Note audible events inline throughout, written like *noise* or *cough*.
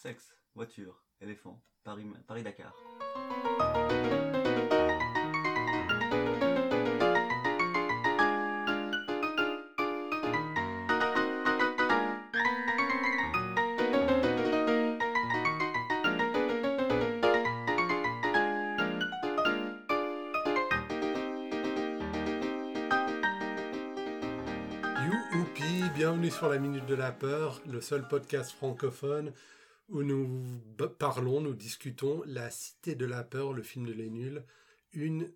sexe, voiture, éléphant, Paris, Paris-Dakar. Youhoupi, bienvenue sur la Minute de la Peur, le seul podcast francophone où nous parlons, nous discutons La Cité de la Peur, le film de Les Nuls, une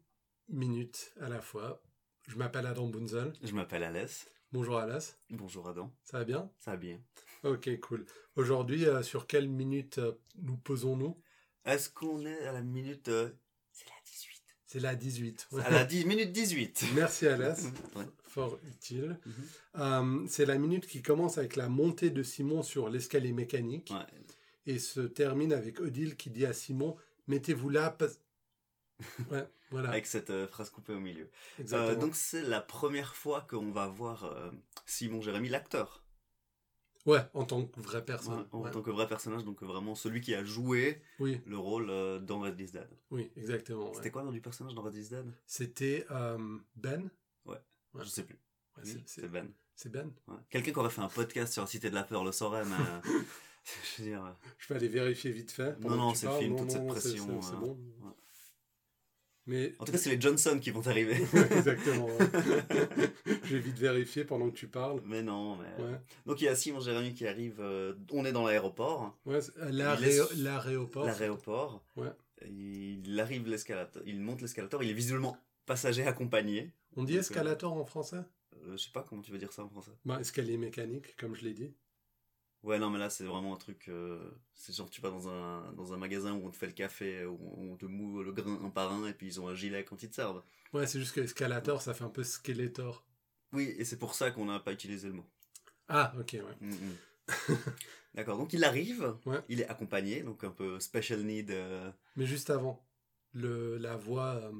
minute à la fois. Je m'appelle Adam Bunzel. Je m'appelle Alès. Bonjour Alas, Bonjour Adam. ça va bien? Ça va bien. Ok, cool. Aujourd'hui, euh, sur quelle minute euh, nous posons-nous? Est-ce qu'on est à la minute... euh, C'est la 18. C'est la 18. À la 10 minute 18. *laughs* Merci Alas, *laughs* Ouais. fort utile. Mhm. C'est la minute qui commence avec la montée de Simon sur l'escalier mécanique. Ouais. Et se termine avec Odile qui dit à Simon Mettez-vous là. Ouais, voilà. Avec cette euh, phrase coupée au milieu. exactement. Euh, donc c'est la première fois qu'on va voir euh, Simon Jérémy, l'acteur. Ouais, en tant que vraie Ouais, personne. en Ouais. tant que vrai personnage, donc vraiment celui qui a joué Oui, le rôle euh, dans Red Is Dead. oui, exactement. C'était quoi le nom du personnage dans Red Is Dead C'était Ben. Ouais. Je sais plus. Oui, c'est- Ben. c'est Ben. Quelqu'un qui aurait fait un podcast sur la Cité de la Peur le saurait, mais... *laughs* euh, *laughs* je veux dire... euh, Je vais aller vérifier vite fait. Non, non, c'est le film, Non, toute cette non, pression, C'est euh, bon. ouais. Mais. En tout cas, c'est les Johnson qui vont arriver. *laughs* exactement. ouais. *laughs* Je vais vite vérifier pendant que tu parles. mais non, mais... Ouais. Donc il y a Simon Jérémy qui arrive, euh, on est dans l'aéroport, Ouais, L'aéroport. l'aéroport, Ouais. il arrive l'escalator, il monte l'escalator, il est visiblement passager accompagné. On dit escalator en français? Euh, je sais pas comment tu veux dire ça en français. bah, Escalier mécanique, comme je l'ai dit. Ouais, non, mais là c'est vraiment un truc, euh, c'est genre tu vas dans un, dans un magasin où on te fait le café, où on te moue le grain un par un et puis ils ont un gilet quand ils te servent. Ouais, c'est juste que escalator, ça fait un peu skeletor. Oui, et c'est pour ça qu'on n'a pas utilisé le mot. Ah, ok, ouais. Mm, mm. *laughs* D'accord, donc il arrive, Ouais. il est accompagné, donc un peu special need. euh, Mais juste avant, le, la voix, euh,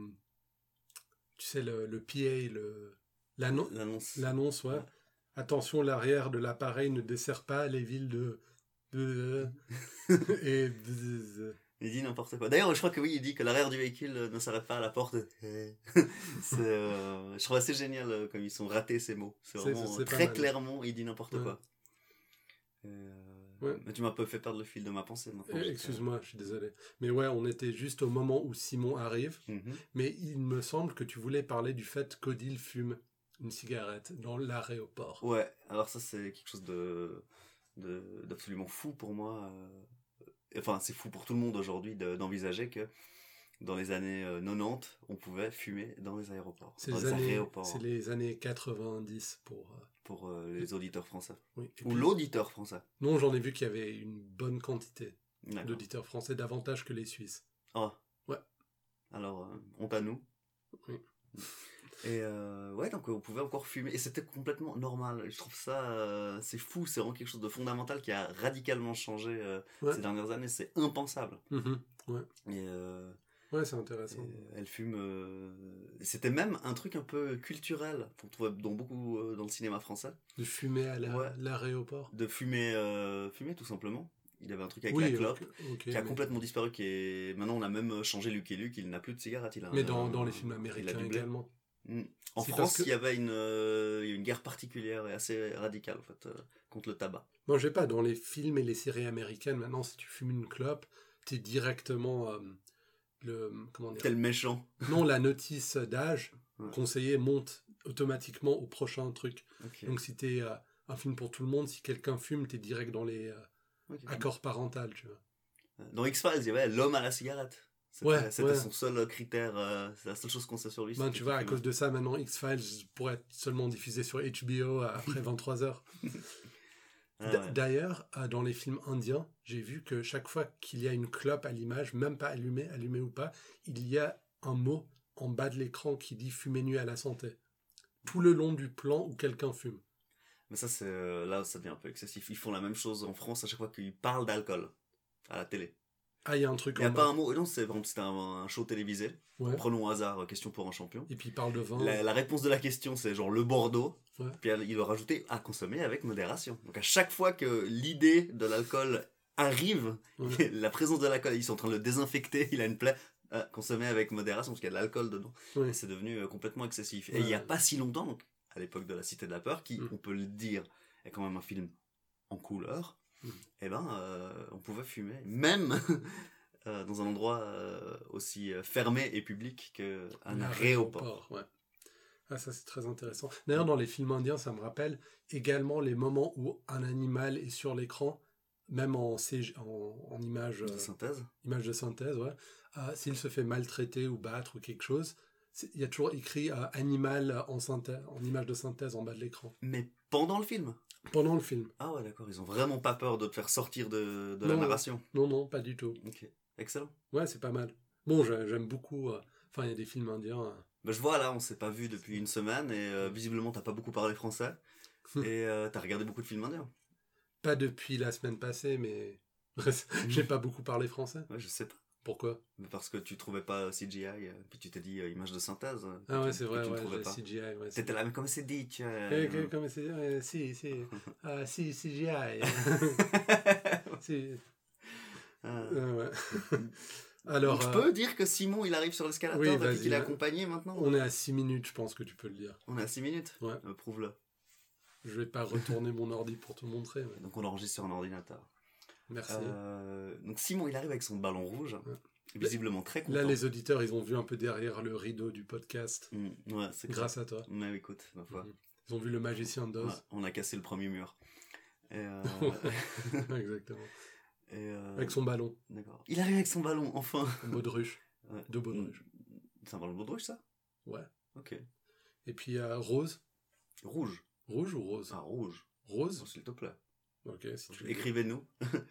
tu sais, le, le PA, L'annonce. l'annonce, ouais. Ouais. Attention, l'arrière de l'appareil ne dessert pas les villes de... *laughs* et... Il dit n'importe quoi. D'ailleurs, je crois que oui, il dit que l'arrière du véhicule ne s'arrête pas à la porte. *laughs* c'est, euh, je trouve assez génial euh, comme ils sont ratés ces mots. C'est vraiment très clairement, il dit n'importe Ouais. quoi. Euh, Ouais. Mais tu m'as un peu fait perdre le fil de ma pensée. Excuse-moi, je suis désolé. Mais ouais, on était juste au moment où Simon arrive. Mhm. Mais il me semble que tu voulais parler du fait qu'Odile fume une cigarette dans l'aéroport. Ouais, alors ça c'est quelque chose de, de d'absolument fou pour moi. euh, Enfin, c'est fou pour tout le monde aujourd'hui de- d'envisager que dans les années euh, 90, on pouvait fumer dans les aéroports. C'est dans les, c'est les années 90 pour... euh, pour euh, les auditeurs français. oui. Ou puis- l'auditeur français. Non, j'en ai vu qu'il y avait une bonne quantité d'auditeurs français, davantage que les Suisses. Oh. Ouais. Alors, euh, honte à nous. Oui. Et euh, ouais, donc on pouvait encore fumer. Et c'était complètement normal. Je trouve ça, euh, c'est fou. C'est vraiment quelque chose de fondamental qui a radicalement changé euh, Ouais. ces dernières années. C'est impensable. Mhm. Et, euh, Ouais, c'est et, intéressant. elle fume. C'était même un truc un peu culturel qu'on trouvait dans beaucoup dans le cinéma français. De fumer à la- Ouais. l'aéroport. De fumer, fumer tout simplement. Il avait un truc avec oui, la clope. qui a mais- complètement disparu, qui est... Maintenant, on a même changé Luke et Luke, il n'a plus de cigarette. Il a Mais un- dans, dans les films il a américains également. Mm. En France, que- il y avait une, euh, une guerre particulière et assez radicale, en fait, euh, contre le tabac. Non, je sais pas, dans les films et les séries américaines, maintenant, si tu fumes une clope, t'es directement euh, le... Comment dire Quel méchant. Non, la notice d'âge *laughs* Ouais. conseillée monte automatiquement au prochain truc. Donc si t'es euh, un film pour tout le monde, si quelqu'un fume, t'es direct dans les accords parentaux, tu vois. Dans X-Files, il y avait l'homme à la cigarette. C'était Ouais, son seul critère, euh, c'est la seule chose qu'on sait sur lui. Ben, tu vois, à cause de ça, maintenant, X-Files pourrait être seulement diffusé sur HBO après *laughs* 23h. *laughs* Ah D- ouais. D'ailleurs, euh, dans les films indiens, j'ai vu que chaque fois qu'il y a une clope à l'image, même pas allumée, allumée ou pas, il y a un mot en bas de l'écran qui dit fumer nuit à la santé. Tout le long du plan où quelqu'un fume. Mais ça, c'est euh, là, ça devient un peu excessif. Ils font la même chose en France à chaque fois qu'ils parlent d'alcool à la télé. Ah, il y a un truc Il n'y a pas un mot. Non, c'est vraiment c'était un, un show télévisé. Ouais. Prenons au hasard, euh, question pour un champion. Et puis il parle de vin. La, la réponse de la question, c'est genre le Bordeaux. Ouais. Puis il doit rajouter à consommer avec modération. Donc à chaque fois que l'idée de l'alcool arrive, Ouais. *laughs* la présence de l'alcool, ils sont en train de le désinfecter, *laughs* il a une plaie. Euh, consommer avec modération parce qu'il y a de l'alcool dedans. Et c'est devenu euh, complètement excessif. Et il n'y a pas si longtemps, donc, à l'époque de la Cité de la Peur, qui, Mm. on peut le dire, est quand même un film en couleur. Eh ben, euh, on pouvait fumer, même *laughs* euh, dans un endroit euh, aussi fermé et public qu'un aéroport. Ouais. Ah, ça c'est très intéressant. D'ailleurs, dans les films indiens, ça me rappelle également les moments où un animal est sur l'écran, même en, en, en image, De synthèse. image de synthèse, ouais. Ah, S'il se fait maltraiter ou battre ou quelque chose, il y a toujours écrit animal en, synthèse, en image de synthèse en bas de l'écran. Mais pendant le film. Pendant le film. Ah ouais, d'accord, ils ont vraiment pas peur de te faire sortir de, de la narration. Non, non, pas du tout. Ok, excellent. Ouais, c'est pas mal. Bon, j'ai- j'aime beaucoup. euh, Enfin, il y a des films indiens. euh, Bah, je vois là, on s'est pas vu depuis une semaine et euh, visiblement t'as pas beaucoup parlé français *laughs* et euh, t'as regardé beaucoup de films indiens. Pas depuis la semaine passée, mais *laughs* j'ai pas beaucoup parlé français. Ouais, je sais pas. Pourquoi? Parce que tu trouvais pas CGI, euh, puis tu t'es dit euh, image de synthèse. euh, Ah ouais, c'est vrai, tu ne ouais, trouvais pas. CGI. Ouais, T'étais là, mais comment c'est dit tu, que- comment c'est euh, Si, si. *laughs* Ah, si, CGI. *laughs* si. Ah. Ouais. *laughs* Alors, Donc, je euh, peux dire que Simon il arrive sur l'escalator oui, et qu'il est ouais. accompagné maintenant on est à 6 minutes, je pense que tu peux le dire. On est à 6 minutes Ouais. Euh, Prouve-le. Je vais pas retourner mon ordi pour te montrer. mais Donc on enregistre sur un ordinateur. Merci. Euh, donc Simon il arrive avec son ballon rouge, Ouais. visiblement très content. Là, les auditeurs, ils ont vu un peu derrière le rideau du podcast, Mm, ouais, c'est grâce à toi. Mais écoute, ma foi. Mhm. Ils ont vu le magicien d'Oz. Ouais, on a cassé le premier mur. Et, euh, *laughs* *laughs* Exactement. et, euh, Avec son ballon, D'accord. Il arrive avec son ballon, enfin. en baudruche. *laughs* Ouais. De baudruche. C'est un ballon de baudruche, ça? Ouais. Ok. Et puis, euh, rose. Rouge. Rouge ou rose? Ah, rouge. Rose Oh, S'il te plaît. Ok, si tu veux. Écrivez-nous. *laughs*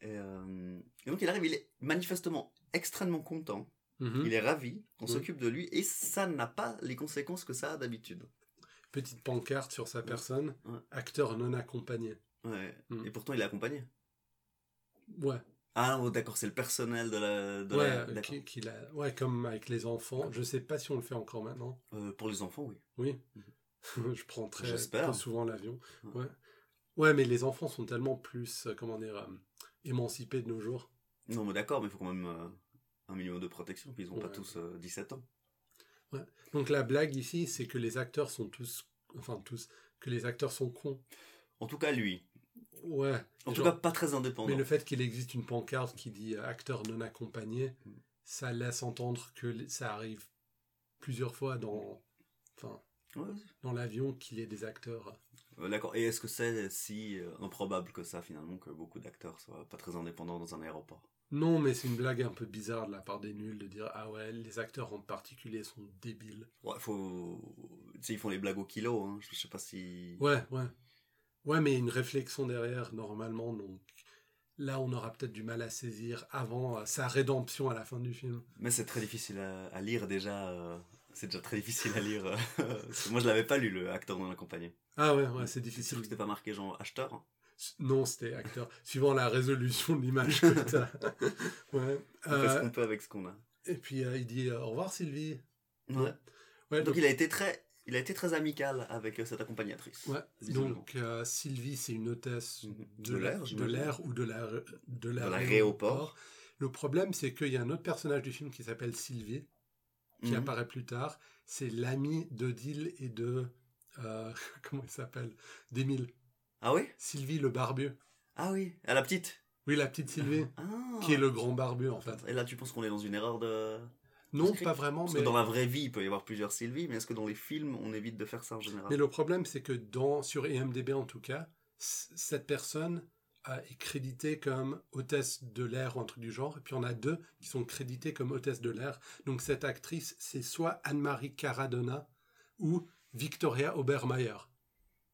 et, euh, et donc il arrive, il est manifestement extrêmement content. Mhm. Il est ravi, on Mhm. s'occupe de lui, et ça n'a pas les conséquences que ça a d'habitude. Petite pancarte sur sa personne. Ouais. Acteur non accompagné. Ouais. Mhm. Et pourtant il est accompagné. Ouais. Ah non, d'accord, c'est le personnel de la... De ouais, la- euh, qui- qu'il a- ouais, comme avec les enfants. Je sais pas si on le fait encore maintenant. Euh, pour les enfants, oui. Oui. *laughs* je prends très, très souvent l'avion. Ouais. Ouais. Mais les enfants sont tellement plus, euh, comment dire, euh, émancipés de nos jours. Non, mais d'accord, mais il faut quand même euh, un minimum de protection, puis ils n'ont pas tous euh, 17 ans. Donc la blague ici, c'est que les acteurs sont tous, enfin tous, que les acteurs sont cons. En tout cas, lui. Ouais. En tout cas, pas très indépendant. mais le fait qu'il existe une pancarte qui dit acteur non accompagné, Mm. ça laisse entendre que ça arrive plusieurs fois dans, enfin, Ouais, dans l'avion qu'il y ait des acteurs. Euh, D'accord. Et est-ce que c'est si euh, improbable que ça, finalement, que beaucoup d'acteurs soient pas très indépendants dans un aéroport? Non, mais c'est une blague un peu bizarre de la part des nuls de dire ah ouais, les acteurs en particulier sont débiles. Ouais, faut. Tu sais, ils font les blagues au kilo, hein. Je sais pas si. Ouais, ouais. Ouais, mais une réflexion derrière, normalement, donc là, on aura peut-être du mal à saisir avant euh, sa rédemption à la fin du film. Mais c'est très difficile à, à lire déjà. euh, C'est déjà très difficile à lire. euh, *laughs* moi, je l'avais pas lu, le acteur non accompagné. Ah ouais, ouais, c'est difficile. que c'était pas marqué genre acheteur. hein. Non, c'était acteur. Suivant la résolution de l'image que t'as. *laughs* ouais. On fait ce Euh, qu'on peut avec ce qu'on a. et puis, euh, il dit euh, au revoir, Sylvie. Ouais. Ouais, Donc, donc, il a été très. Il a été très amical avec cette accompagnatrice. ouais, donc Sylvie, c'est une hôtesse de, De la- l'air, de l'air ou de la de l'aéroport. Le problème, c'est qu'il y a un autre personnage du film qui s'appelle Sylvie, qui Mhm. apparaît plus tard. C'est l'ami d'Odile et de euh, *laughs* comment il s'appelle? d'Émile. Ah oui? Sylvie le barbu. Ah oui, à la petite. Oui, la petite Sylvie, Ah. qui est le grand barbu en fait. Et là, tu penses qu'on est dans une erreur de. Non, pas vraiment, Parce mais que dans la vraie vie, il peut y avoir plusieurs Sylvie, mais est-ce que dans les films, on évite de faire ça en général? Mais le problème, c'est que dans, sur IMDB en tout cas, cette personne est créditée comme hôtesse de l'air ou un truc du genre, et puis on a deux qui sont crédités comme hôtesse de l'air. Donc cette actrice, c'est soit Anne-Marie Caradonna ou Victoria Obermeier.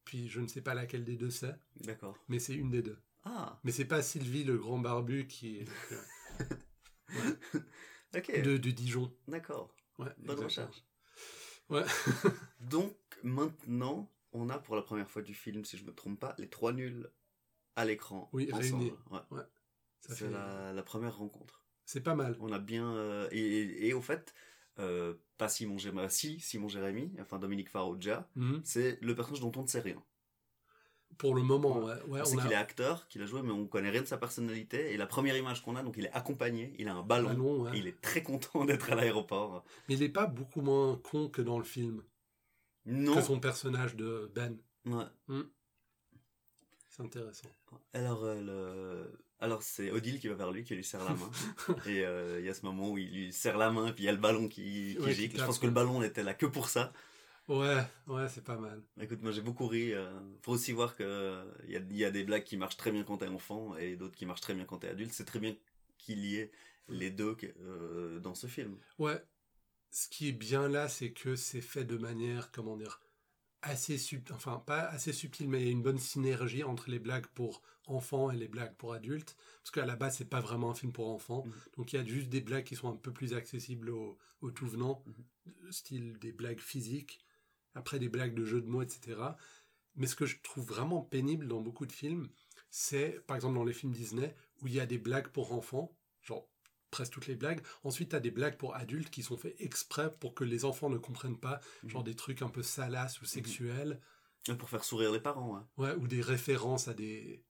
Puis je ne sais pas laquelle des deux c'est, D'accord. mais c'est une des deux. Ah, Mais c'est pas Sylvie le grand barbu qui est *laughs* ok. de, de Dijon. D'accord. Ouais, Bonne exactement. recherche. Ouais. *laughs* Donc, maintenant, on a pour la première fois du film, si je me trompe pas, les trois nuls à l'écran. Oui, ensemble. Ouais. C'est la, la première rencontre. C'est pas mal. On a bien. euh, et, et, et au fait, euh, pas Simon Jérémy, si, Simon Jérémy, enfin Dominique Farrugia, Mhm. c'est le personnage dont on ne sait rien. Pour le moment, ouais. ouais on sait qu'il est acteur, qu'il a joué, mais on connaît rien de sa personnalité. Et la première image qu'on a, donc il est accompagné, il a un ballon, ballon, ouais. et il est très content *laughs* d'être à l'aéroport. Mais il est pas beaucoup moins con que dans le film, Non. que son personnage de Ben. Ouais. C'est intéressant. Alors, euh, le- Alors c'est Odile qui va vers lui, qui lui serre la main. *laughs* et euh, il y a ce moment où il lui serre la main, puis il y a le ballon qui, qui Ouais, qui. Je pense que le ballon n'était là que pour ça. Ouais, ouais, c'est pas mal. Écoute, moi j'ai beaucoup ri. Euh, faut aussi voir que il y a, y a des blagues qui marchent très bien quand t'es enfant et d'autres qui marchent très bien quand t'es adulte. C'est très bien qu'il y ait les deux euh, dans ce film. Ouais. Ce qui est bien là, c'est que c'est fait de manière, comment dire, assez subtile, enfin pas assez subtile, mais il y a une bonne synergie entre les blagues pour enfants et les blagues pour adultes. Parce qu'à la base, c'est pas vraiment un film pour enfants. Mhm. Donc il y a juste des blagues qui sont un peu plus accessibles aux, aux tout venants, style des blagues physiques, après des blagues de jeux de mots, etc. Mais ce que je trouve vraiment pénible dans beaucoup de films, c'est par exemple dans les films Disney, où il y a des blagues pour enfants, genre presque toutes les blagues. Ensuite, tu as des blagues pour adultes qui sont faites exprès pour que les enfants ne comprennent pas, genre des trucs un peu salaces ou sexuels, Et Pour faire sourire les parents. hein. ouais, ou des références à des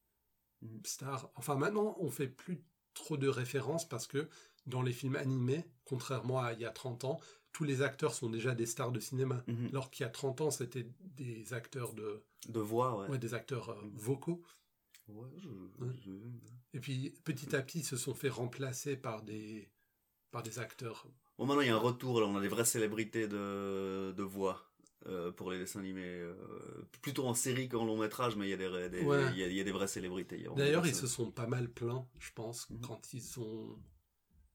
Mhm. stars. Enfin, maintenant, on fait plus trop de références parce que dans les films animés, contrairement à il y a 30 ans, tous les acteurs sont déjà des stars de cinéma. Mhm. Alors qu'il y a 30 ans, c'était des acteurs de, De voix, ouais. ouais, des acteurs euh, Mhm. vocaux. Ouais, je- Ouais. je- Et puis, petit à petit, ils se sont fait remplacer par des, par des acteurs. Bon, maintenant il y a un retour, là, on a des vraies célébrités de, de voix euh, pour les dessins animés. euh, plutôt en série qu'en long métrage, mais il y, a des, des- Ouais. il y, a, il y a des vraies célébrités. D'ailleurs, ils se sont pas mal plaints, je pense, Mhm. quand ils ont.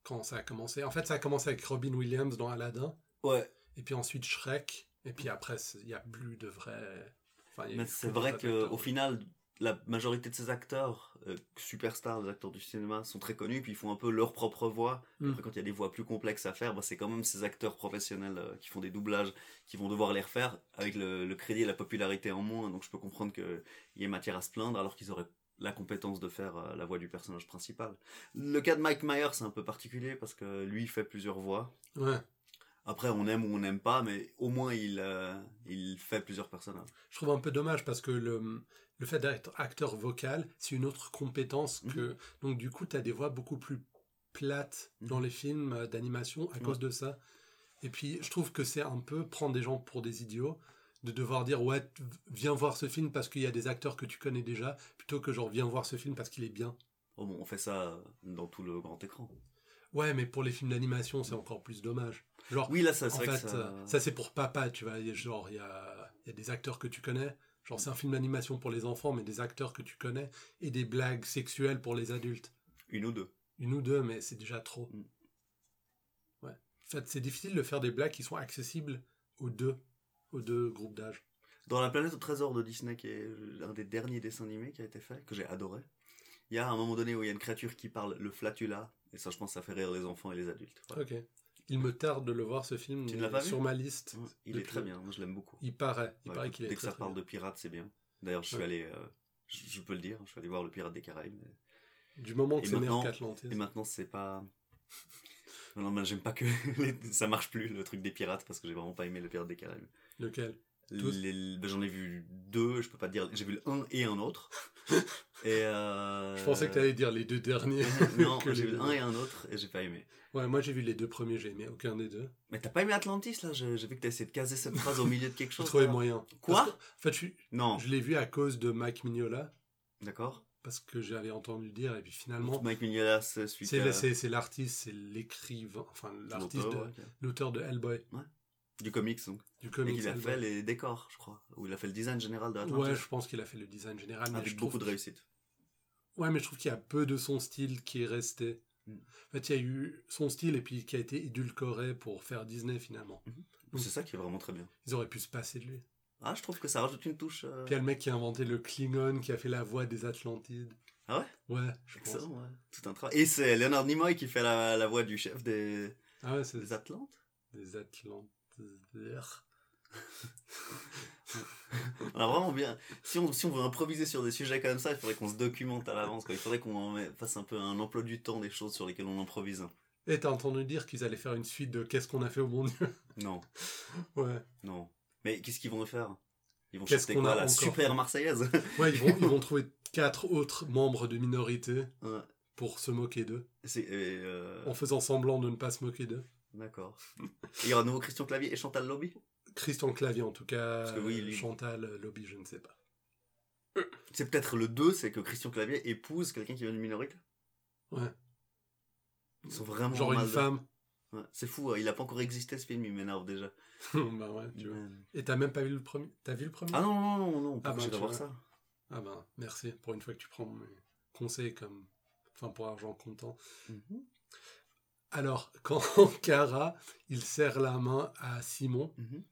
Quand ça a commencé. En fait, ça a commencé avec Robin Williams dans Aladdin, Ouais, et puis ensuite Shrek, et puis après, il n'y a plus de vrais. Enfin, mais c'est vrai qu'au final, la majorité de ces acteurs, euh, superstars, des acteurs du cinéma, sont très connus, puis ils font un peu leur propre voix. Mm. Après, quand il y a des voix plus complexes à faire, bah, c'est quand même ces acteurs professionnels euh, qui font des doublages, qui vont devoir les refaire avec le, le crédit et la popularité en moins. Donc je peux comprendre qu'il y ait matière à se plaindre, alors qu'ils auraient la compétence de faire euh, la voix du personnage principal. Le cas de Mike Myers, c'est un peu particulier, parce que lui, il fait plusieurs voix. Ouais. Après, on aime ou on n'aime pas, mais au moins, il, euh, il fait plusieurs personnages. Je trouve un peu dommage parce que le, le fait d'être acteur vocal, c'est une autre compétence Mhm. que. Donc, du coup, tu as des voix beaucoup plus plates Mhm. dans les films euh, d'animation à cause de ça. Et puis, je trouve que c'est un peu prendre des gens pour des idiots de devoir dire ouais, viens voir ce film parce qu'il y a des acteurs que tu connais déjà, plutôt que genre viens voir ce film parce qu'il est bien. Oh, bon, on fait ça dans tout le grand écran. Ouais, mais pour les films d'animation, c'est encore plus dommage. Genre, Oui, là, ça en fait, ça... euh, ça c'est pour papa, tu vois. Genre, il y a, il y a des acteurs que tu connais. Genre, c'est un film d'animation pour les enfants, mais des acteurs que tu connais. Et des blagues sexuelles pour les adultes. Une ou deux. Une ou deux, mais c'est déjà trop. Mm. Ouais. En fait, c'est difficile de faire des blagues qui sont accessibles aux deux, aux deux groupes d'âge. Dans La planète au trésor de Disney, qui est un des derniers dessins animés qui a été fait, que j'ai adoré, il y a un moment donné où il y a une créature qui parle le flatula, et ça, je pense, ça fait rire les enfants et les adultes. Voilà. Ok. Il me tarde de le voir, ce film. Tu ne mais l'as pas vu Sur ma liste. Il est très bien, moi je l'aime beaucoup. Il paraît. Il Ouais, paraît qu'il est Dès que très, ça parle de pirates, c'est bien. D'ailleurs, je suis Ouais. allé, euh, je, je peux le dire, je suis allé voir le Pirate des Caraïbes. mais- Du moment que c'est maintenant- qu'Atlantis. Et maintenant, c'est pas. Non, non, mais j'aime pas que. *laughs* ça marche plus le truc des pirates parce que j'ai vraiment pas aimé le Pirate des Caraïbes. Lequel? Les- ben, J'en ai vu deux, je peux pas te dire. J'ai vu le un et un autre. *laughs* et euh... Je pensais que tu allais dire les deux derniers. *laughs* non, *laughs* j'ai vu deux. un et un autre et j'ai pas aimé. Ouais, moi j'ai vu les deux premiers, j'ai aimé aucun des deux. Mais t'as pas aimé Atlantis là? J'ai j'ai vu que t'as essayé de caser cette phrase au milieu de quelque chose. trouvais là. moyen. Quoi? Parce que- En fait, je, Non, je l'ai vu à cause de Mike Mignola, d'accord. parce que j'avais entendu dire, et puis finalement, Mike Mignola, c'est celui c'est l'artiste, c'est l'écrivain, enfin l'artiste, l'auteur, de- ouais, de Hellboy, du comics donc. du Et comics qu'il a fait les décors, je crois. Ou il a fait le design général de Atlantis. Ouais, je pense qu'il a fait le design général, mais avec beaucoup de réussite. Ouais, mais je trouve qu'il y a peu de son style qui est resté. Mm. En fait, il y a eu son style et puis qui a été édulcoré pour faire Disney finalement. Mm. C'est ça qui est vraiment très bien. Ils auraient pu se passer de lui. Ah, je trouve que ça rajoute une touche. euh, Puis il y a le mec qui a inventé le Klingon, qui a fait la voix des Atlantides. Ah ouais? Ouais, je pense. Excellent, ouais. Tout un travail. Et c'est Leonard Nimoy qui fait la, la voix du chef des, Ah ouais, des Atlantes? des Atlantides. *laughs* On a vraiment bien. Si on, si on veut improviser sur des sujets comme ça, il faudrait qu'on se documente à l'avance. Il faudrait qu'on fasse un peu un emploi du temps des choses sur lesquelles on improvise. Et t'as entendu dire qu'ils allaient faire une suite de Qu'est-ce qu'on a fait au bon Dieu? Non, *laughs* Ouais. non. Mais qu'est-ce qu'ils vont faire? Ils vont Qu'est-ce chanter qu'on quoi a La encore super Marseillaise? *laughs* Ouais, ils vont, ils vont trouver quatre autres membres de minorité Ouais. pour se moquer d'eux, C'est- euh, en faisant semblant de ne pas se moquer d'eux. D'accord. Il y aura de nouveau Christian Clavier et Chantal Lobby? Christian Clavier, en tout cas. Parce que oui, lui- Chantal, Lobby, je ne sais pas. C'est peut-être le 2, c'est que Christian Clavier épouse quelqu'un qui vient d'une minorité? Ouais. Ils sont vraiment Genre une de- femme. Ouais, C'est fou, hein, il a pas encore existé ce film, il m'énerve déjà. *laughs* bah ouais, tu vois. Et t'as même pas vu le premier? T'as vu le premier? Ah non, non, non, non, Ah bah, j'irais tu voir ça Ah ben, merci pour une fois que tu prends mes conseils comme. Enfin, pour argent comptant. Mhm. Alors, *laughs* quand Cara, il serre la main à Simon, Mhm.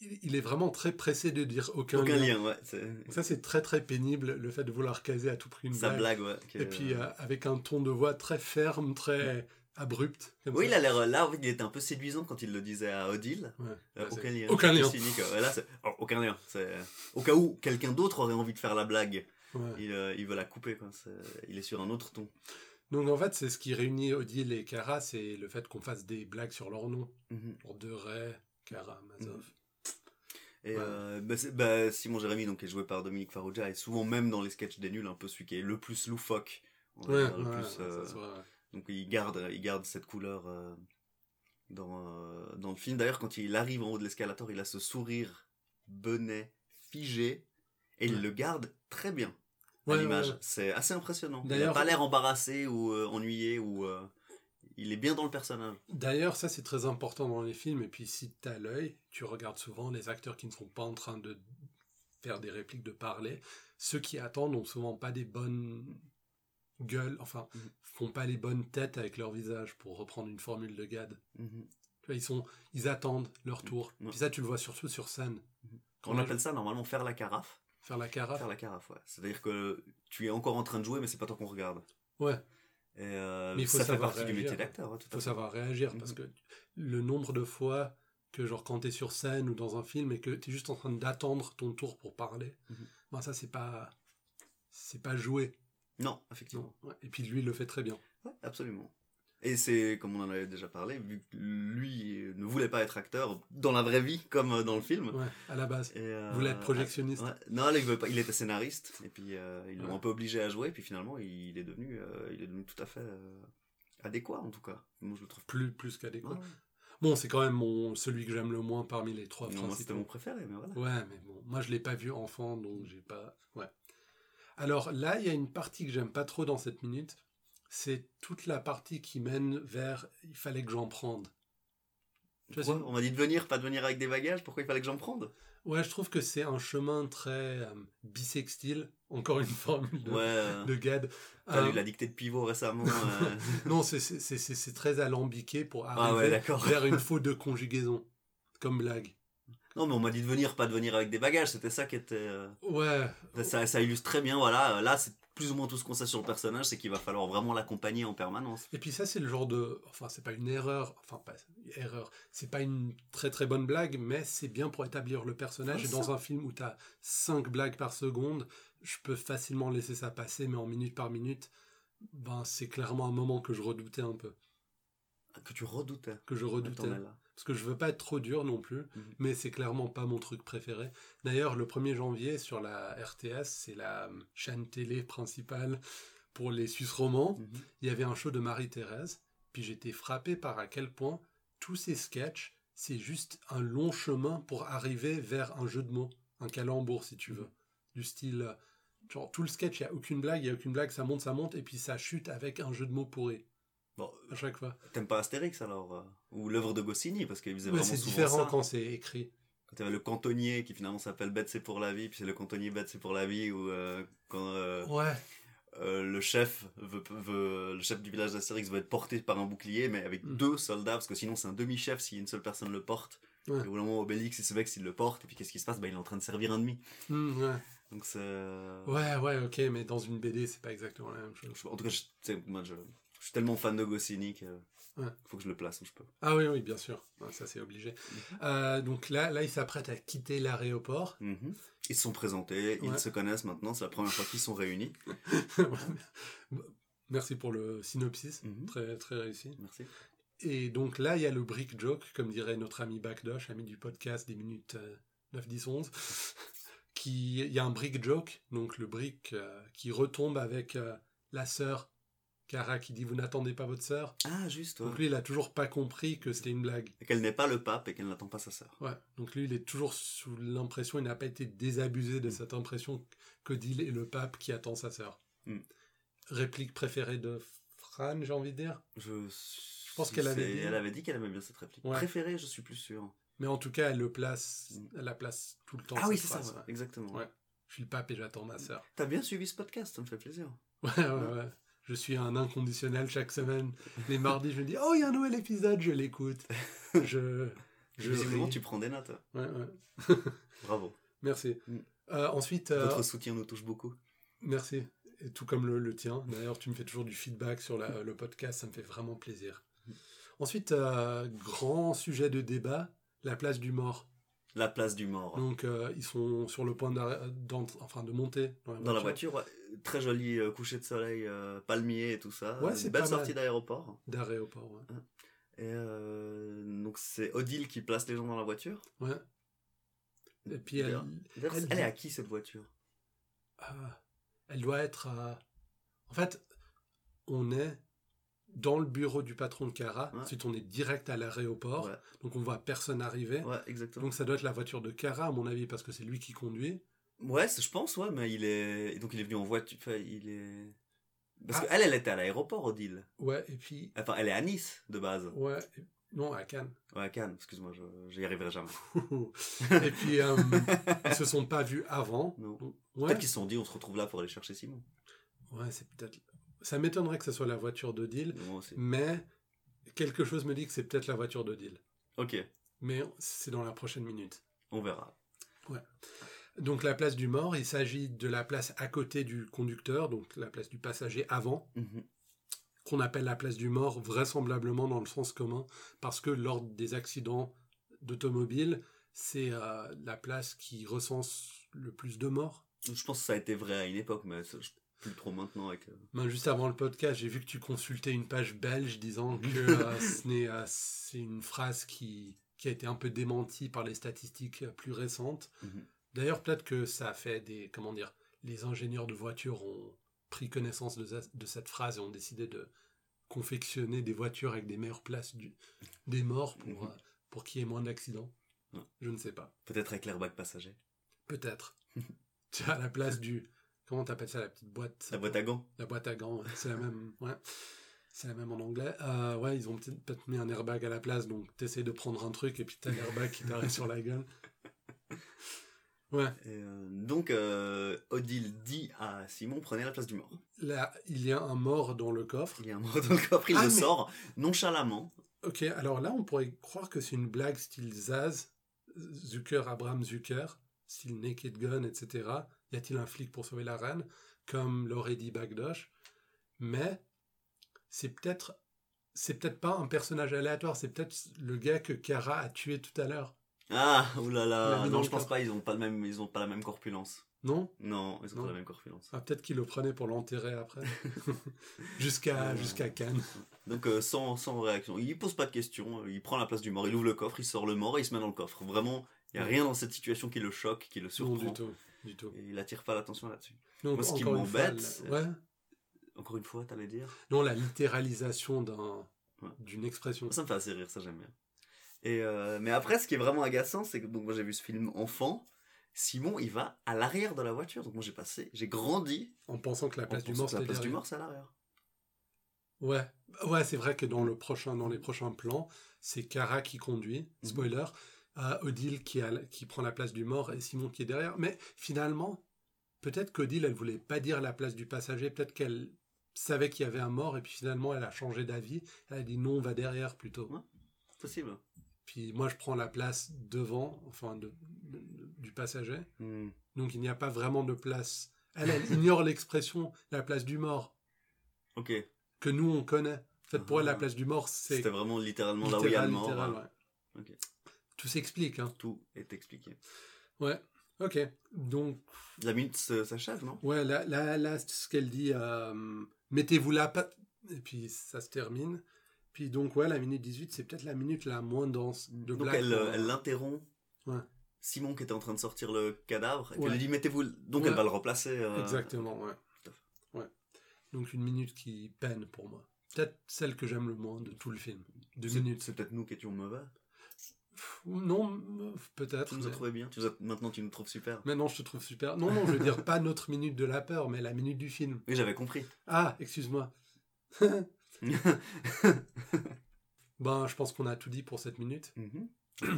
il, il est vraiment très pressé de dire aucun, Aucun lien. ouais. Ça, c'est très très pénible, le fait de vouloir caser à tout prix une Sa blague. blague, ouais. que- Et puis, euh, avec un ton de voix très ferme, très abrupt. Comme Oui, ça. il a l'air. Là, il était un peu séduisant quand il le disait à Odile. Ouais. Euh, c'est- aucun lien. Aucun lien. cynique, ouais. Là, c'est- oh, aucun lien. Au cas où quelqu'un d'autre aurait envie de faire la blague, Ouais. il, euh, il veut la couper. Quoi. Il est sur un autre ton. Donc, en fait, c'est ce qui réunit Odile et Cara, c'est le fait qu'on fasse des blagues sur leur nom. Genre De Ray, Cara, Mazov. Et Ouais. euh, bah, bah, Simon Jérémy, donc, est joué par Dominique Farrugia, est souvent même dans les sketchs des nuls un peu celui qui est le plus loufoque. Ouais, le plus, euh, donc il garde, il garde cette couleur euh, dans, euh, dans le film. D'ailleurs, quand il arrive en haut de l'escalator, il a ce sourire benet, figé, et il le garde très bien Ouais, l'image. ouais. C'est assez impressionnant. Il n'a pas l'air embarrassé ou euh, ennuyé ou euh, il est bien dans le personnage. D'ailleurs, ça c'est très important dans les films. Et puis, si tu as l'œil, tu regardes souvent les acteurs qui ne sont pas en train de faire des répliques, de parler. Ceux qui attendent ont souvent pas des bonnes gueules, enfin, Mhm. font pas les bonnes têtes avec leur visage, pour reprendre une formule de Gad. Mhm. Tu vois, ils, sont, ils attendent leur tour. Ouais. Puis ça, tu le vois surtout sur scène. Quand On appelle ça normalement faire la carafe. Faire la carafe. Faire la carafe, ouais. C'est-à-dire que tu es encore en train de jouer, mais c'est pas toi qu'on regarde. Ouais. Et euh, Mais il faut ça fait savoir partie du réagir, métier quoi. d'acteur. à faut fait. savoir réagir parce Mhm. que le nombre de fois que genre quand t'es sur scène ou dans un film et que t'es juste en train d'attendre ton tour pour parler, Mhm. ben ça c'est pas c'est pas joué. Non, effectivement. Non. Ouais. Et puis lui il le fait très bien. Ouais, absolument. Et c'est, comme on en avait déjà parlé, vu que lui ne voulait pas être acteur dans la vraie vie, comme euh, dans le film. Ouais, à la base. Euh, Vous voulez être projectionniste. ouais. Non, là, il, veut pas, il était scénariste, et puis euh, ils l'ont Ouais. un peu obligé à jouer, et puis finalement, il est devenu, euh, il est devenu tout à fait adéquat, en tout cas. Moi, je le trouve Plus plus qu'adéquat. Bon, c'est quand même mon celui que j'aime le moins parmi les trois Non, moi, c'était mon préféré, mais voilà. Ouais, mais bon, moi je l'ai pas vu enfant, donc j'ai pas. Ouais. Alors là, il y a une partie que j'aime pas trop dans cette minute. C'est toute la partie qui mène vers. Il fallait que j'en prenne. Pourquoi On m'a dit de venir, pas de venir avec des bagages, pourquoi il fallait que j'en prenne Ouais, je trouve que c'est un chemin très euh, bisextile. Encore une formule de, Ouais, de Gad. t'as Euh, lu la dictée de pivot récemment. *laughs* euh, non, c'est- très alambiqué pour Ah arriver ouais, vers une faute de conjugaison. Comme blague. Non, mais on m'a dit de venir, pas de venir avec des bagages, c'était ça qui était... euh, Ouais. Ça, ça illustre très bien, voilà. Là, c'est plus ou moins tout ce qu'on sait sur le personnage, c'est qu'il va falloir vraiment l'accompagner en permanence. Et puis ça, c'est le genre de... Enfin, c'est pas une erreur. Enfin, pas erreur. C'est pas une très très bonne blague, mais c'est bien pour établir le personnage. Et dans un film où t'as 5 blagues par seconde, je peux facilement laisser ça passer, mais en minute par minute, ben c'est clairement un moment que je redoutais un peu. Que tu redoutais. Que je redoutais. Là. Parce que je veux pas être trop dur non plus, Mhm. mais c'est clairement pas mon truc préféré. D'ailleurs, le 1er janvier, sur la RTS, c'est la euh, chaîne télé principale pour les Suisses romans, Mhm. il y avait un show de Marie-Thérèse, puis j'étais frappé par à quel point tous ces sketchs, c'est juste un long chemin pour arriver vers un jeu de mots, un calembour si tu veux. Du style, euh, genre tout le sketch, il n'y a aucune blague, il n'y a aucune blague, ça monte, ça monte, et puis ça chute avec un jeu de mots pourri, Bon, à chaque fois. t'aimes pas Astérix alors euh, Ou l'œuvre de Goscinny, parce qu'il faisait Ouais, vraiment c'est différent ça. quand c'est écrit. Quand avait le cantonnier qui finalement s'appelle Bête c'est pour la vie, puis c'est le cantonnier Bête c'est pour la vie, ou euh, quand euh, Ouais, euh, le chef veut, veut- le chef du village d'Astérix veut être porté par un bouclier, mais avec Mm. deux soldats, parce que sinon c'est un demi-chef si une seule personne le porte. Ouais. Et au moment où Obélix il se vexe, il le porte, et puis qu'est-ce qui se passe? Bah, Il est en train de servir un demi. Hmm, ouais. Donc c'est... Ouais, ouais, ok, mais dans une BD, c'est pas exactement la même chose. En tout cas, je, moi, je, je suis tellement fan de Goscinny que Ouais. faut que je le place où je peux. Ah oui, oui, bien sûr. Ça, c'est obligé. Mhm. Euh, donc là, là, ils s'apprêtent à quitter l'aéroport. Mhm. Ils se sont présentés, Ouais. ils se connaissent maintenant, c'est la première fois qu'ils sont réunis. *laughs* Merci pour le synopsis. Mhm. Très, très réussi. Merci. Et donc là, il y a le brick joke, comme dirait notre ami Backdosh, ami du podcast des minutes euh, 9, 10, 11. Puis il y a un brick joke, donc le brick euh, qui retombe avec euh, la sœur Kara qui dit vous n'attendez pas votre sœur. Ah, juste, ouais. Donc lui il a toujours pas compris que c'était une blague. Et qu'elle n'est pas le pape et qu'elle n'attend pas sa sœur. Ouais. Donc lui il est toujours sous l'impression, il n'a pas été désabusé de cette impression qu'Odile est le pape qui attend sa sœur. Mm. Réplique préférée de Fran, j'ai envie de dire. Je, pense qu'elle avait dit- Elle avait dit qu'elle aimait bien cette réplique. Ouais. Préférée, je suis plus sûr. Mais en tout cas elle le place, Mm. elle la place tout le temps. ah oui, c'est ça, ouais, exactement. Je suis le pape et j'attends ma sœur. T'as bien suivi ce podcast, ça me fait plaisir. Ouais, ouais, ouais. Je suis un inconditionnel chaque semaine. Les mardis, je me dis, oh, il y a un nouvel épisode, je l'écoute. Je. *laughs* Je Visiblement, tu prends des notes. Ouais, ouais. *laughs* Bravo. Merci. Mm. Euh, ensuite, euh, Votre soutien nous touche beaucoup. merci. Et tout comme le, le tien. D'ailleurs, tu me fais toujours du feedback sur la- le podcast, ça me fait vraiment plaisir. Ensuite, euh, grand sujet de débat, la place du mort. La place du mort. Donc, euh, ils sont sur le point enfin, de monter dans la Dans la voiture, ouais. très joli euh, coucher de soleil, euh, palmier et tout ça. Ouais, c'est belle sortie d'aéroport. D'aéroport, ouais. Et euh, donc c'est Odile qui place les gens dans la voiture. ouais. Et puis, elle, elle elle, est à qui cette voiture? Elle doit être. En fait, on est dans le bureau du patron de Cara. Ouais. Ensuite, on est direct à l'aéroport. Ouais, Donc, on voit personne arriver. ouais, exactement. Donc, ça doit être la voiture de Cara, à mon avis, parce que c'est lui qui conduit. Ouais, je pense, ouais, mais il est. Donc il est venu en voiture. Enfin, il est. Parce Ah. qu'elle, elle était à l'aéroport, Odile. Ouais, et puis. Enfin, elle est à Nice, de base. Ouais. Non, à Cannes. Ouais, à Cannes, excuse-moi, j'y arriverai jamais. *laughs* et puis, *laughs* euh, ils se sont pas vus avant. Non. Ouais, Peut-être qu'ils se sont dit, on se retrouve là pour aller chercher Simon. ouais c'est peut-être. Ça m'étonnerait que ce soit la voiture de Deal, Moi aussi. mais quelque chose me dit que c'est peut-être la voiture de Deal. Ok, Mais c'est dans la prochaine minute. on verra. Donc la place du mort, il s'agit de la place à côté du conducteur, donc la place du passager avant, Mhm. qu'on appelle la place du mort vraisemblablement dans le sens commun, parce que lors des accidents d'automobile, c'est euh, la place qui recense le plus de morts. Je pense que ça a été vrai à une époque, mais je- plus trop maintenant avec. euh, Ben, juste avant le podcast, j'ai vu que tu consultais une page belge disant *laughs* que euh, ce euh, c'est une phrase qui, qui a été un peu démentie par les statistiques euh, plus récentes. Mhm. D'ailleurs, peut-être que ça a fait des. Comment dire Les ingénieurs de voitures ont pris connaissance de, cette phrase et ont décidé de confectionner des voitures avec des meilleures places du, des morts pour, Mhm. euh, pour qu'il y ait moins d'accidents. Je ne sais pas. Peut-être avec l'airbag passager. Peut-être. *laughs* tu as la place du. Comment t'appelles ça, la petite boîte? La boîte à gants. La boîte à gants, c'est la même. Ouais. C'est la même en anglais. Euh, ouais, ils ont peut-être mis un airbag à la place, donc t'essayes de prendre un truc et puis t'as l'airbag qui t'arrive sur la gueule. *laughs* Ouais. Euh, donc, euh, Odile dit à Simon prenez la place du mort. Là, il y a un mort dans le coffre. Il y a un mort dans le coffre, il Ah, le mais- sort nonchalamment. Ok, alors là, on pourrait croire que c'est une blague style Zaz, Zucker, Abraham Zucker, style Naked Gun, etc. Y a-t-il un flic pour sauver la reine Comme l'aurait dit Bagdosh. Mais c'est peut-être. C'est peut-être pas un personnage aléatoire, c'est peut-être le gars que Kara a tué tout à l'heure. Ah, oulala. Non, je pense pas, ils ont pas, le même, ils ont pas la même corpulence. Non? Non, ils ont Non. pas la même corpulence. ah, Peut-être qu'il le prenait pour l'enterrer après. *laughs* Jusqu'à Euh. jusqu'à Cannes. Donc, euh, sans, sans réaction. Il pose pas de questions, il prend la place du mort, il ouvre le coffre, il sort le mort et il se met dans le coffre. Vraiment, il y a rien dans cette situation qui le choque, qui le Non, surprend. du tout. Du tout. Et il attire pas l'attention là-dessus. Moi, ce qui m'embête, la- c'est- Ouais. Encore une fois, t'allais dire Non, la littéralisation d'un Ouais. d'une expression. Ça me fait assez rire, ça j'aime bien. Et euh, mais après, ce qui est vraiment agaçant, c'est que donc moi j'ai vu ce film enfant. Simon, il va à l'arrière de la voiture. Donc moi j'ai passé, j'ai grandi. En pensant que la place du mort la c'était place du derrière. mort, c'est à l'arrière. Ouais, ouais, c'est vrai que dans le prochain, dans les prochains plans, c'est Kara qui conduit. Mhm. Spoiler. Euh, Odile qui, a, qui prend la place du mort et Simon qui est derrière. Mais finalement, peut-être qu'Odile, elle voulait pas dire la place du passager. Peut-être qu'elle savait qu'il y avait un mort et puis finalement, elle a changé d'avis. Elle a dit non, on va derrière plutôt. Ouais. Possible. Puis moi, je prends la place devant, enfin, de- de- du passager. Hmm. Donc il n'y a pas vraiment de place. Elle, elle ignore *laughs* l'expression la place du mort Ok. que nous on connaît. En fait, pour elle, la Ah. place du mort, c'est C'était vraiment littéralement là où il y a le mort. hein. ouais. Tout s'explique, hein. Tout est expliqué. Ouais. Ok. Donc, La minute s'achève, non? Ouais, là, là, là, ce qu'elle dit, euh, mettez-vous là, et puis ça se termine. Puis donc, ouais, la minute 18, c'est peut-être la minute la moins dense de Donc Black. elle euh, elle l'interrompt. Ouais. Simon qui était en train de sortir le cadavre, et Ouais. qu'elle lui dit mettez-vous. Donc Ouais. elle va le remplacer. euh, Exactement, ouais. ouais. Donc une minute qui peine pour moi. Peut-être celle que j'aime le moins de tout le film. Deux minutes. C'est peut-être nous qui étions mauvais. Non, euh, peut-être. Tu nous as mais- trouvé bien. Tu nous as- Maintenant tu nous trouves super. Maintenant, je te trouve super. Non, non, je veux dire pas notre minute de la peur, mais la minute du film. Oui, j'avais compris. Ah, excuse-moi. *laughs* Ben, je pense qu'on a tout dit pour cette minute. Mhm.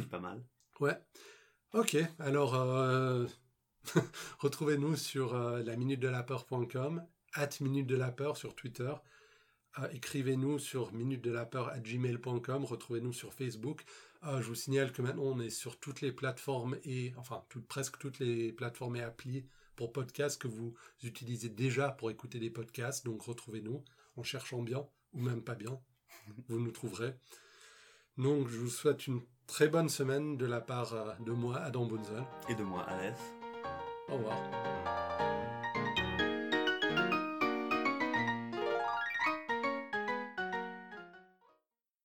Pas mal. Ouais. Ok, alors euh, *laughs* retrouvez-nous sur euh, la minute de la peur.com, at minute de la peur sur Twitter. Euh, Écrivez-nous sur minute de la peur at gmail.com, retrouvez-nous sur Facebook. Euh, je vous signale que maintenant on est sur toutes les plateformes et, enfin, presque toutes les plateformes et applis pour podcasts que vous utilisez déjà pour écouter des podcasts. Donc retrouvez-nous en cherchant bien, ou même pas bien, vous nous trouverez. Donc je vous souhaite une très bonne semaine de la part euh, de moi, Adam Bunzel. Et de moi, Aleph. Au revoir.